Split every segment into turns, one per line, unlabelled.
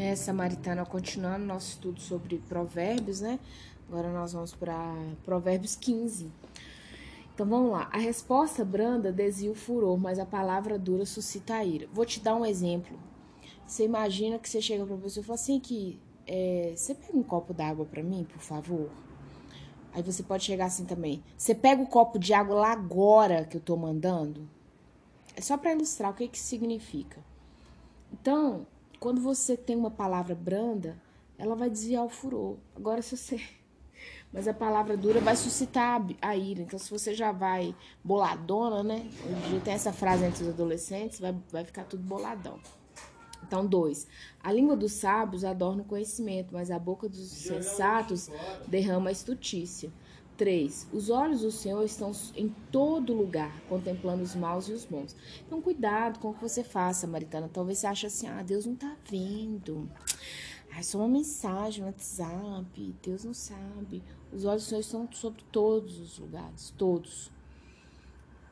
É, Samaritana, continuando nosso estudo sobre provérbios, né? Agora nós vamos para Provérbios 15. Então vamos lá. A resposta branda desvia o furor, mas a palavra dura suscita a ira. Vou te dar um exemplo. Você imagina que você chega para pessoa e fala assim que é, você pega um copo d'água para mim, por favor? Aí você pode chegar assim também. Você pega o copo de água lá agora que eu tô mandando? É só para ilustrar o que que significa. Então, quando você tem uma palavra branda, ela vai desviar o furor. Agora, se você. Mas a palavra dura vai suscitar a ira. Então, se você já vai boladona, né? Hoje tem essa frase entre os adolescentes, vai, vai ficar tudo boladão. Então, dois. A língua dos sábios adorna o conhecimento, mas a boca dos sensatos derrama a estutícia. 3. Os olhos do Senhor estão em todo lugar, contemplando os maus e os bons. Então, cuidado com o que você faça, Maritana. Talvez você ache assim, ah, Deus não tá vendo. Ah, é só uma mensagem no WhatsApp. Deus não sabe. Os olhos do Senhor estão sobre todos os lugares, todos.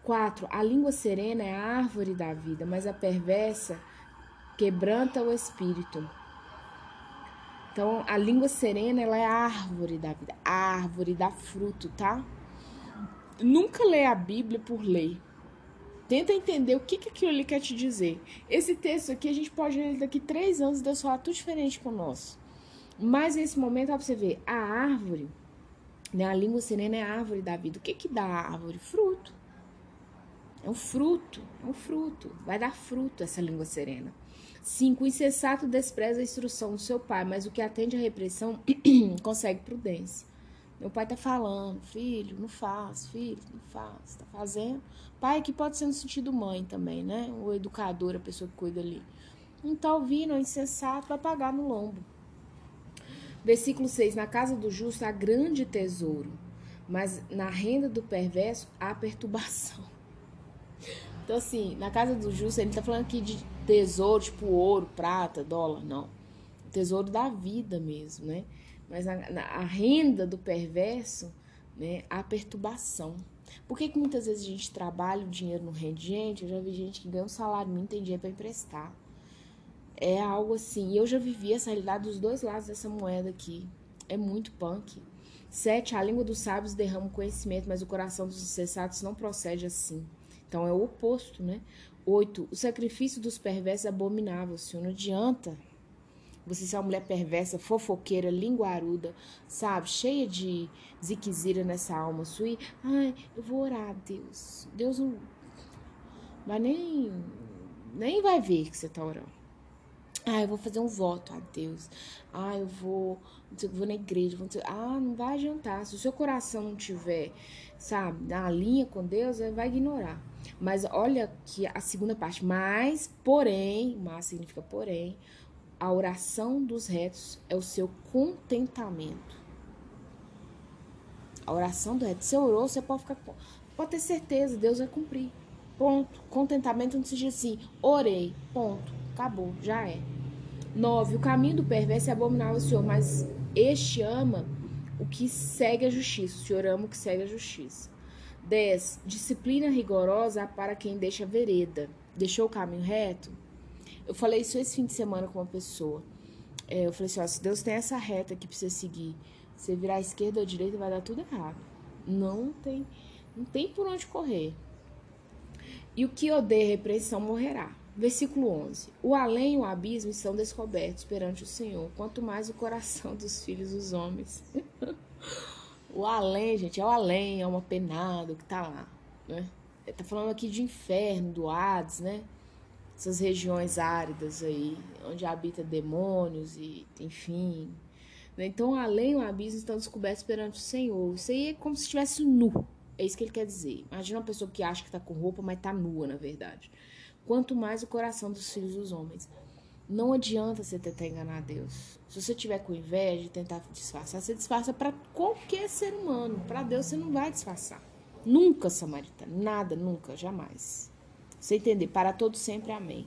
4. A língua serena é a árvore da vida, mas a perversa quebranta o espírito. Então, a língua serena, ela é a árvore da vida, a árvore dá fruto, tá? Nunca lê a Bíblia por ler. Tenta entender o que, que aquilo ali quer te dizer. Esse texto aqui, a gente pode ler daqui três anos e Deus falar tudo diferente com nosso. Mas nesse momento, ó, pra você ver, a árvore, né, a língua serena é a árvore da vida. O que que dá a árvore? Fruto. É um fruto, é um fruto. Vai dar fruto essa língua serena. 5. O insensato despreza a instrução do seu pai, mas o que atende à repressão consegue prudência. Meu pai tá falando, filho, não faz, filho, não faz, tá fazendo. Pai que pode ser no sentido mãe também, né? O educador, a pessoa que cuida ali. Não tá ouvindo, é insensato, vai pagar no lombo. Versículo 6. Na casa do justo há grande tesouro, mas na renda do perverso há perturbação. Então, assim, na casa do justo, ele tá falando aqui de tesouro, tipo ouro, prata, dólar, não. Tesouro da vida mesmo, né? Mas na, a renda do perverso, né, a perturbação. Por que, que muitas vezes a gente trabalha, o dinheiro não rende? Gente, eu já vi gente que ganha um salário mínimo tem dinheiro para emprestar. É algo assim. E eu já vivi essa realidade dos dois lados dessa moeda aqui. É muito punk. Sete, a língua dos sábios derrama o conhecimento, mas o coração dos insensatos não procede assim. Então é o oposto, né? Oito, o sacrifício dos perversos é abominável, senhor. Não adianta você ser uma mulher perversa, fofoqueira, linguaruda, sabe? Cheia de ziquezira nessa alma sua. Ai, eu vou orar a Deus. Deus não vai nem, nem vai ver que você tá orando. Ah, eu vou fazer um voto a Deus. Ah, eu vou, vou na igreja. Vou ah, não vai adiantar. Se o seu coração não tiver, sabe, na linha com Deus, vai ignorar. Mas olha que a segunda parte, mas, porém, mas significa porém, a oração dos retos é o seu contentamento. A oração do reto, você orou, você pode ficar, pode ter certeza, Deus vai cumprir. Ponto. Contentamento não se diz assim, orei, ponto, acabou, já é. Nove, o caminho do perverso é abominável ao Senhor, mas este ama o que segue a justiça. O Senhor ama o que segue a justiça. 10. Disciplina rigorosa para quem deixa vereda. Deixou o caminho reto? Eu falei isso esse fim de semana com uma pessoa. É, eu falei assim: ó, se Deus tem essa reta pra você seguir, você virar à esquerda ou à direita, vai dar tudo errado. Não tem, não tem por onde correr. E o que odeia repreensão morrerá. Versículo 11: O além e o abismo estão descobertos perante o Senhor, quanto mais o coração dos filhos dos homens. O além, gente, é o além, é uma penado que tá lá, né? Ele tá falando aqui de inferno, do Hades, né? Essas regiões áridas aí, onde habita demônios e, enfim. Né? Então, além o abismo estão descobertos perante o Senhor. Isso aí é como se estivesse nu. É isso que ele quer dizer. Imagina uma pessoa que acha que tá com roupa, mas tá nua, na verdade. Quanto mais o coração dos filhos dos homens. Não adianta você tentar enganar Deus. Se você tiver com inveja de tentar disfarçar, você disfarça para qualquer ser humano. Para Deus você não vai disfarçar. Nunca, Samarita. Nada, nunca, jamais. Você entender? Para todos sempre, amém.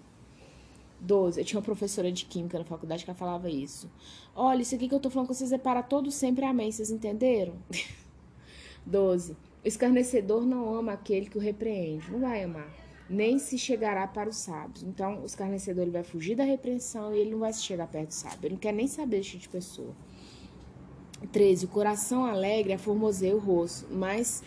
12. Eu tinha uma professora de química na faculdade que ela falava isso. Olha, isso aqui que eu tô falando com vocês é para todos sempre, amém. Vocês entenderam? 12. O escarnecedor não ama aquele que o repreende. Não vai amar. Nem se chegará para os sábios. Então, o escarnecedor ele vai fugir da repreensão e ele não vai se chegar perto do sábio. Ele não quer nem saber desse tipo de pessoa. 13. O coração alegre aformoseia o rosto, mas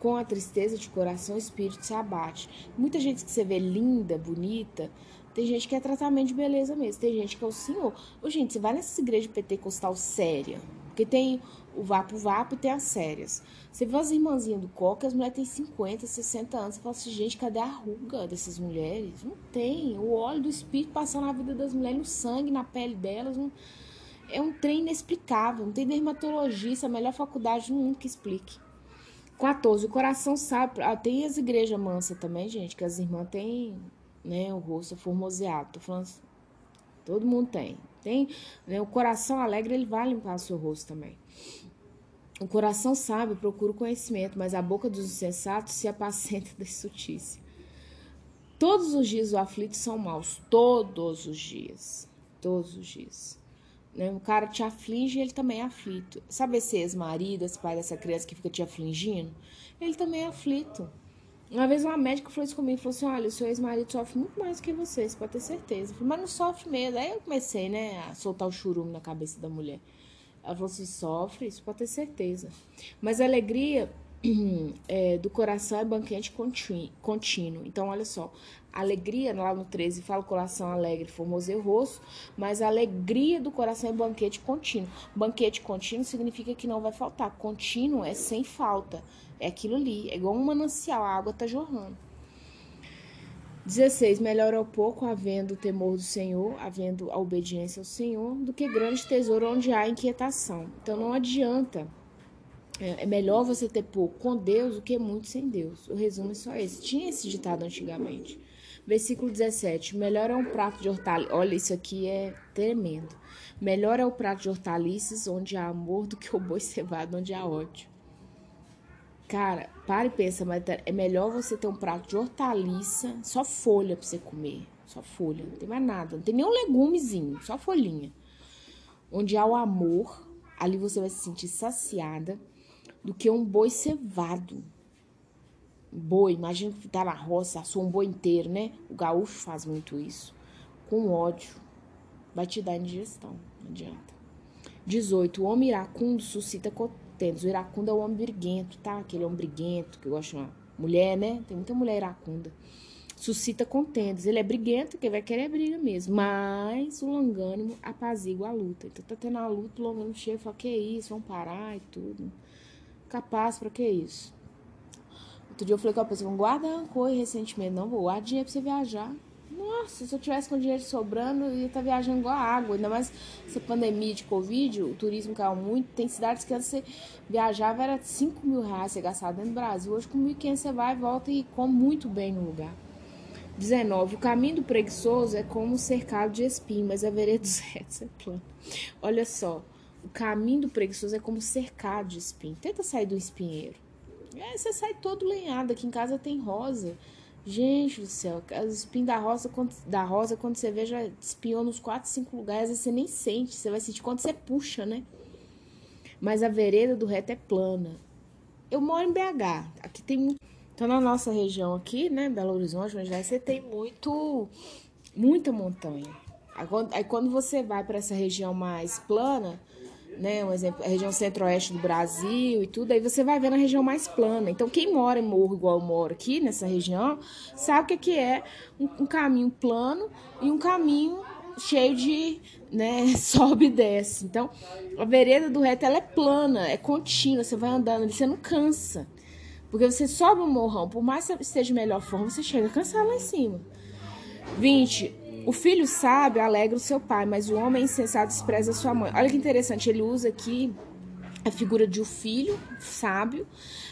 com a tristeza de coração o espírito se abate. Muita gente que você vê linda, bonita, tem gente que é tratamento de beleza mesmo, tem gente que é o senhor. Ô, gente, você vai nessas igrejas pentecostal séria, porque tem o vapo vapo e tem as sérias. Você vê as irmãzinhas do coque, as mulheres têm 50, 60 anos. Você fala assim, gente, cadê a ruga dessas mulheres? Não tem. O óleo do espírito passando na vida das mulheres, no sangue, na pele delas. Não... É um trem inexplicável. Não tem dermatologista, a melhor faculdade do mundo que explique. 14. O coração sabe. Ah, tem as igrejas mansas também, gente, que as irmãs têm né, o rosto formoseado. Tô falando assim, todo mundo tem. Tem, né, o coração alegre, ele vai limpar o seu rosto também. O coração sábio procura o conhecimento, mas a boca dos insensatos se apacenta da sutícia. Todos os dias o aflito são maus, todos os dias, todos os dias. Né? O cara te aflige, ele também é aflito. Sabe esse ex-marido, esse pai dessa criança que fica te afligindo? Ele também é aflito. Uma vez uma médica falou isso comigo, falou assim, olha, o seu ex-marido sofre muito mais do que você, você pode ter certeza. Falei, mas não sofre mesmo. Aí eu comecei, né, a soltar o churume na cabeça da mulher. Ela falou assim: sofre, isso pode ter certeza. Mas a alegria é, do coração é banquete contínuo. Então, olha só. Alegria, lá no 13, fala coração alegre, formoseio rosto, mas a alegria do coração é banquete contínuo. Banquete contínuo significa que não vai faltar. Contínuo é sem falta. É aquilo ali. É igual um manancial, a água tá jorrando. 16. Melhor é o pouco, havendo o temor do Senhor, havendo a obediência ao Senhor, do que grande tesouro onde há inquietação. Então não adianta. É, é melhor você ter pouco com Deus do que muito sem Deus. O resumo é só esse. Tinha esse ditado antigamente. Versículo 17. Melhor é um prato de hortaliças. Olha, isso aqui é tremendo. Melhor é o prato de hortaliças onde há amor do que o boi cevado onde há ódio. Cara, para e pensa, mas é melhor você ter um prato de hortaliça, só folha pra você comer. Só folha, não tem mais nada. Não tem nenhum legumezinho, só folhinha. Onde há o amor, ali você vai se sentir saciada, do que um boi cevado. Boi, imagina que tá na roça, assou um boi inteiro, né? O gaúcho faz muito isso. Com ódio. Vai te dar indigestão, não adianta. 18. O homem iracundo suscita tênis. O iracundo é o homem briguento, tá? Aquele homem briguento que gosta de uma mulher, né? Tem muita mulher iracunda. Suscita contendas. Ele é briguento, que vai querer briga mesmo. Mas o longânimo apazigua a luta. Então tá tendo a luta, o longânimo chega e fala: Que isso? Vamos parar e tudo. Capaz pra que isso? Outro dia eu falei com a pessoa: Guarda rancor e ressentimento. Não, vou guardar dinheiro pra você viajar. Nossa, se eu tivesse com dinheiro sobrando, eu ia estar tá viajando igual a água. Ainda mais essa pandemia de Covid, o turismo caiu muito. Tem cidades que antes você viajava era 5 mil reais você gastava dentro do Brasil. Hoje com 1.500 você vai, volta e come muito bem no lugar. 19. O caminho do preguiçoso é como cercado de espinho, mas a vereda dos retos é plana. Olha só, o caminho do preguiçoso é como cercado de espinho. Tenta sair do espinheiro. É, você sai todo lenhado. Aqui em casa tem rosa. Gente do céu, os espinhos da rosa, quando, da rosa, quando você vê, já espiou nos 4, 5 lugares, você nem sente, você vai sentir quando você puxa, né? Mas a vereda do reto é plana. Eu moro em BH, aqui tem muito. Então, na nossa região aqui, né, Belo Horizonte, onde você tem muito, muita montanha. Aí quando você vai para essa região mais plana, né? Um exemplo, a região centro-oeste do Brasil e tudo, aí você vai ver na região mais plana. Então, quem mora em morro igual eu moro aqui, nessa região, sabe o que é um, um caminho plano e um caminho cheio de, né, sobe e desce. Então, a vereda do reto, ela é plana, é contínua, você vai andando, você não cansa. Porque você sobe o morrão, por mais que você esteja de melhor forma, você chega cansado lá em cima. 20. O filho sábio alegra o seu pai, mas o homem insensato despreza sua mãe. Olha que interessante, ele usa aqui a figura de um filho sábio,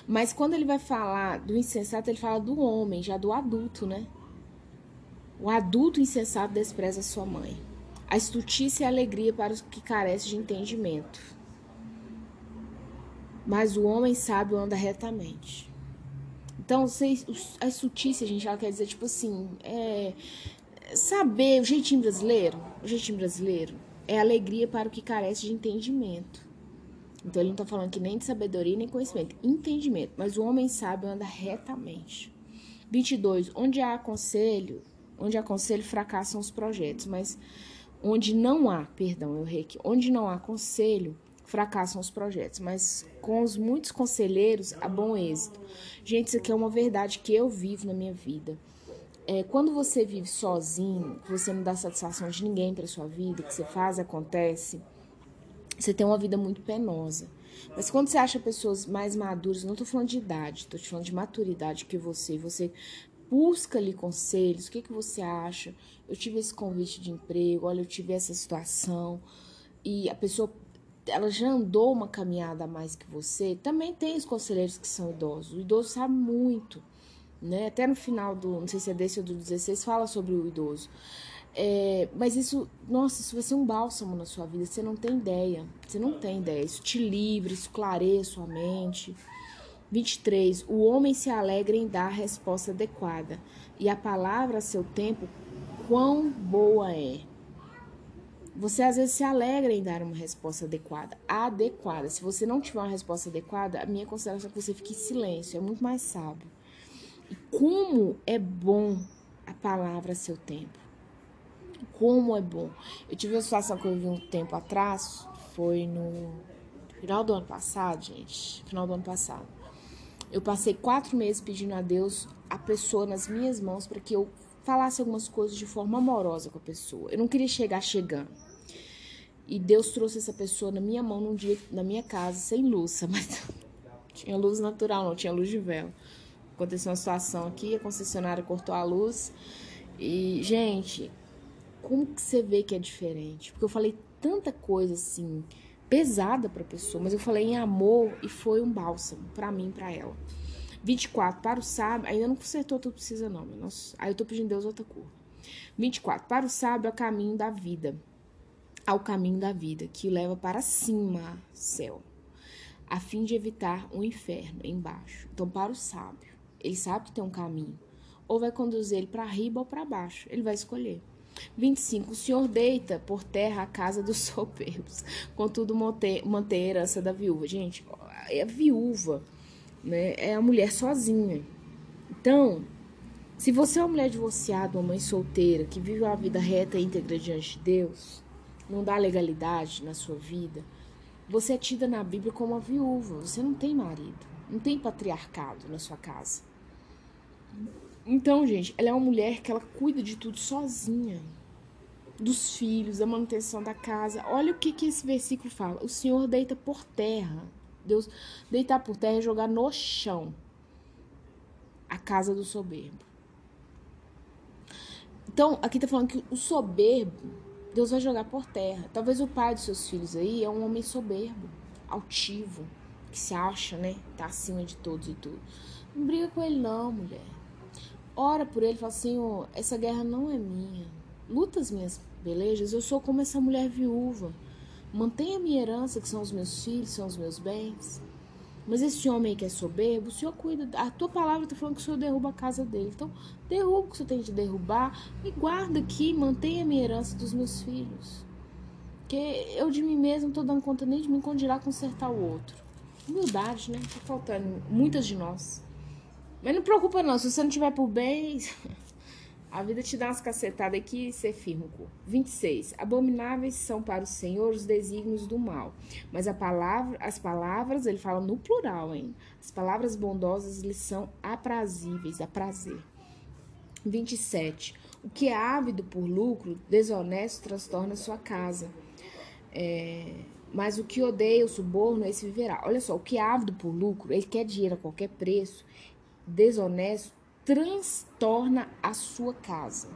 mas quando ele vai falar do insensato, ele fala do homem, já do adulto, né? O adulto insensato despreza sua mãe. A estutice é alegria para os que carecem de entendimento. Mas o homem sábio anda retamente. Então, a estutice, a gente, ela quer dizer, tipo assim, é, saber o jeitinho brasileiro, o jeitinho brasileiro é alegria para o que carece de entendimento. Então ele não está falando que nem de sabedoria nem conhecimento, entendimento. Mas o homem sábio anda retamente. 22. Onde há conselho, onde há conselho fracassam os projetos, mas onde não há, perdão, eu aqui, onde não há conselho, fracassam os projetos, mas com os muitos conselheiros há bom êxito. Gente, isso aqui é uma verdade que eu vivo na minha vida. É, quando você vive sozinho, você não dá satisfação de ninguém para sua vida, o que você faz acontece, você tem uma vida muito penosa. Mas quando você acha pessoas mais maduras, não estou falando de idade, estou te falando de maturidade que você, você busca ali conselhos, o que, que você acha? Eu tive esse convite de emprego, olha, eu tive essa situação, e a pessoa ela já andou uma caminhada a mais que você, também tem os conselheiros que são idosos. O idoso sabe muito, né? Até no final do, não sei se é desse ou do 16, fala sobre o idoso. É, mas isso, nossa, isso vai ser um bálsamo na sua vida, você não tem ideia. Você não tem ideia. Isso te livra, isso clareia sua mente. 23. O homem se alegra em dar a resposta adequada, e a palavra a seu tempo, quão boa é. Você às vezes se alegra em dar uma resposta adequada. Adequada. Se você não tiver uma resposta adequada, a minha consideração é que você fique em silêncio, é muito mais sábio. Como é bom a palavra a seu tempo. Como é bom. Eu tive uma situação que eu vi um tempo atrás, foi no final do ano passado, gente. Final do ano passado. Eu passei quatro meses pedindo a Deus a pessoa nas minhas mãos para que eu falasse algumas coisas de forma amorosa com a pessoa. Eu não queria chegar chegando. E Deus trouxe essa pessoa na minha mão num dia na minha casa sem luz, mas tinha luz natural, não tinha luz de vela. Aconteceu uma situação aqui, a concessionária cortou a luz. E, gente, como que você vê que é diferente? Porque eu falei tanta coisa assim, pesada para a pessoa, mas eu falei em amor e foi um bálsamo para mim, para ela. 24, para o sábio, ainda não consertou tudo precisa não, mas aí eu tô pedindo Deus outra cor. 24, para o sábio é o caminho da vida, ao caminho da vida, que leva para cima, céu, a fim de evitar um inferno embaixo. Então, para o sábio, ele sabe que tem um caminho, ou vai conduzir ele para riba ou para baixo, ele vai escolher. 25. O Senhor deita por terra a casa dos soberbos, contudo mantém, a herança da viúva. Gente, é a viúva, né? É a mulher sozinha. Então, se você é uma mulher divorciada, uma mãe solteira, que vive uma vida reta e íntegra diante de Deus, não dá legalidade na sua vida, você é tida na Bíblia como uma viúva. Você não tem marido, não tem patriarcado na sua casa. Então, gente, ela é uma mulher que ela cuida de tudo sozinha. Dos filhos, da manutenção da casa. Olha o que, que esse versículo fala. O Senhor deita por terra. Deus deitar por terra é jogar no chão a casa do soberbo. Então, aqui tá falando que o soberbo, Deus vai jogar por terra. Talvez o pai dos seus filhos aí é um homem soberbo, altivo, que se acha, né? Tá acima de todos e tudo. Não briga com ele, não, mulher. Ora por ele, fala assim: oh, essa guerra não é minha. Luta as minhas pelejas, eu sou como essa mulher viúva. Mantenha a minha herança, que são os meus filhos, são os meus bens. Mas esse homem que é soberbo, o Senhor cuida. A tua palavra está falando que o Senhor derruba a casa dele. Então, derruba o que você tem de derrubar e guarda aqui, mantenha a minha herança dos meus filhos. Porque eu de mim mesmo não estou dando conta nem de quando irá consertar o outro. Humildade, né? Tá faltando muitas de nós. Mas não preocupa não, se você não tiver por bem, a vida te dá umas cacetadas aqui e você firma o corpo. 26. Abomináveis são para o Senhor os desígnios do mal. Mas a palavra, as palavras, ele fala no plural, hein? As palavras bondosas lhes são aprazíveis, a prazer. 27. O que é ávido por lucro, desonesto, transtorna sua casa. É, mas o que odeia o suborno, esse viverá. Olha só, o que é ávido por lucro, ele quer dinheiro a qualquer preço, desonesto transtorna a sua casa.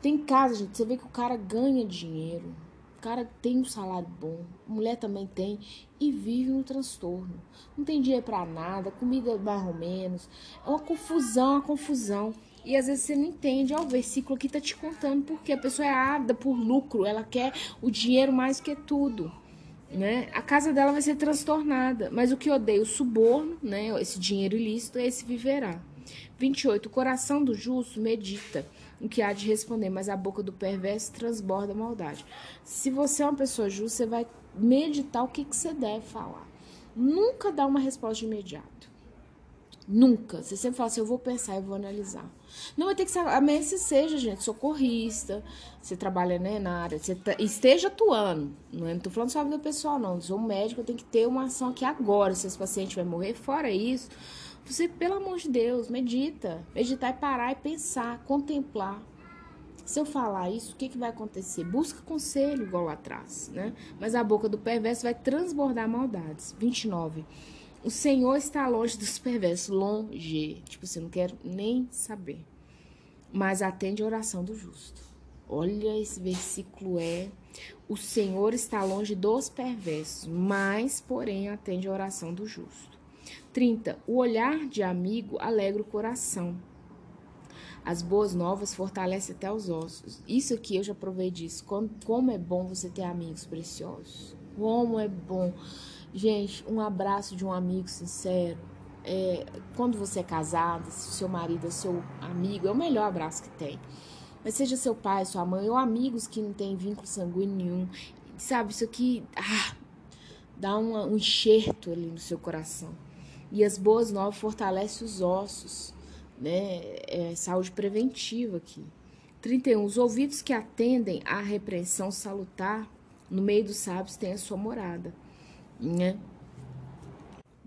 Tem casa, gente, você vê que o cara ganha dinheiro, o cara tem um salário bom, mulher também tem e vive no transtorno. Não tem dinheiro para nada, comida mais ou menos. É uma confusão, uma confusão. E às vezes você não entende, ó, o versículo aqui tá te contando porque a pessoa é ávida por lucro, ela quer o dinheiro mais que tudo né? A casa dela vai ser transtornada. Mas o que odeia o suborno, né? Esse dinheiro ilícito, esse viverá. 28. O coração do justo medita o que há de responder, mas a boca do perverso transborda a maldade. Se você é uma pessoa justa, você vai meditar o que, que você deve falar. Nunca dá uma resposta de imediato. Nunca. Você sempre fala assim, eu vou pensar, eu vou analisar. Não vai ter que ser. A que seja, gente, socorrista, você trabalha né, na área, você tá, esteja atuando. Não, é, não tô falando só do pessoal, não. Sou um médico, eu tenho que ter uma ação aqui agora. Se esse paciente vai morrer, fora isso, você, pelo amor de Deus, medita. Meditar é parar e pensar, contemplar. Se eu falar isso, o que, que vai acontecer? Busca conselho, igual lá atrás, né? Mas a boca do perverso vai transbordar maldades. 29. O Senhor está longe dos perversos, longe. Tipo, você não quer nem saber. Mas atende a oração do justo. Olha, esse versículo é: O Senhor está longe dos perversos, mas, porém, atende a oração do justo. 30. O olhar de amigo alegra o coração. As boas novas fortalecem até os ossos. Isso aqui eu já provei disso. Como é bom você ter amigos preciosos. Como é bom. Gente, um abraço de um amigo sincero. É, quando você é casada, se o seu marido é seu amigo, é o melhor abraço que tem. Mas seja seu pai, sua mãe, ou amigos que não têm vínculo sanguíneo nenhum. Sabe, isso aqui ah, dá uma, um enxerto ali no seu coração. E as boas novas fortalecem os ossos, né? É saúde preventiva aqui. 31. Os ouvidos que atendem à repreensão salutar no meio dos sábios têm a sua morada né?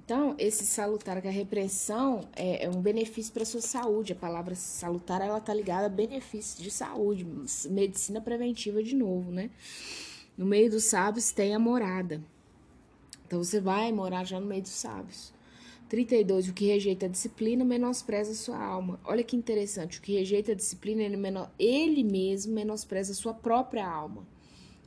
Então, esse salutar, que a repressão é, é um benefício para a sua saúde. A palavra salutar, ela tá ligada a benefício de saúde, medicina preventiva de novo, né? No meio dos sábios tem a morada. Então, você vai morar já no meio dos sábios. 32. O que rejeita a disciplina menospreza a sua alma. Olha que interessante. O que rejeita a disciplina, ele, ele mesmo menospreza a sua própria alma.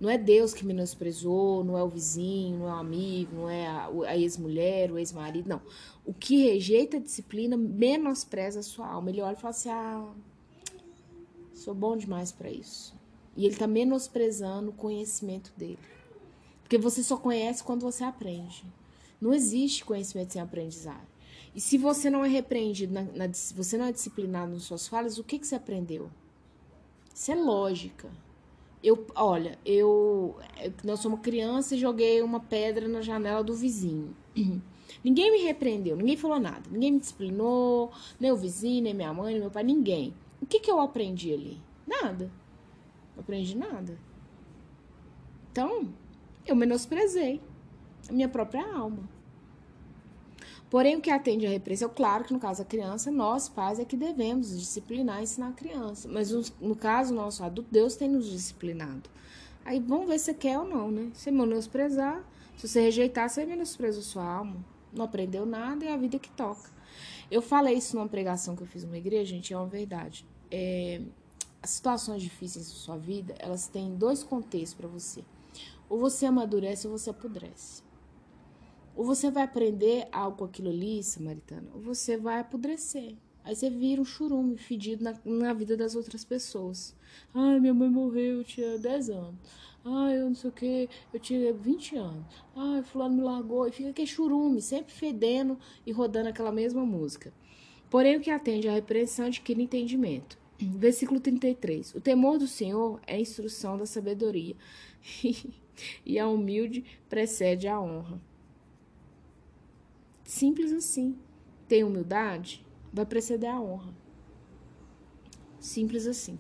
Não é Deus que menosprezou, não é o vizinho, não é o amigo, não é a, a ex-mulher, o ex-marido, não. O que rejeita a disciplina menospreza a sua alma. Ele olha e fala assim: ah, sou bom demais para isso. E ele está menosprezando o conhecimento dele. Porque você só conhece quando você aprende. Não existe conhecimento sem aprendizado. E se você não é repreendido, na, na, você não é disciplinado nas suas falas, o que, que você aprendeu? Isso é lógica. Eu, olha, eu, nós somos criança e joguei uma pedra na janela do vizinho. Ninguém me repreendeu, ninguém falou nada, ninguém me disciplinou, nem o vizinho, nem minha mãe, nem meu pai, ninguém. O que que eu aprendi ali? Nada. Não aprendi nada. Então, eu menosprezei a minha própria alma. Porém, o que atende à repressão, claro que no caso da criança, nós, pais, é que devemos disciplinar e ensinar a criança. Mas no, caso nosso adulto, Deus tem nos disciplinado. Aí vamos ver se você quer ou não, né? Se menosprezar, se você rejeitar, você menospreza a sua alma. Não aprendeu nada e é a vida que toca. Eu falei isso numa pregação que eu fiz numa igreja, gente, é uma verdade. É, as situações difíceis da sua vida, elas têm dois contextos para você. Ou você amadurece ou você apodrece. Ou você vai aprender algo com aquilo ali, samaritana, ou você vai apodrecer. Aí você vira um churume fedido na, na vida das outras pessoas. Ai, minha mãe morreu, eu tinha 10 anos. Ai, eu não sei o que, eu tinha 20 anos. Ai, fulano me largou. E fica aquele churume, sempre fedendo e rodando aquela mesma música. Porém, o que atende à repreensão adquire entendimento. Versículo 33. O temor do Senhor é a instrução da sabedoria, e a humilde precede a honra. Simples assim. Tem humildade? Vai preceder a honra. Simples assim.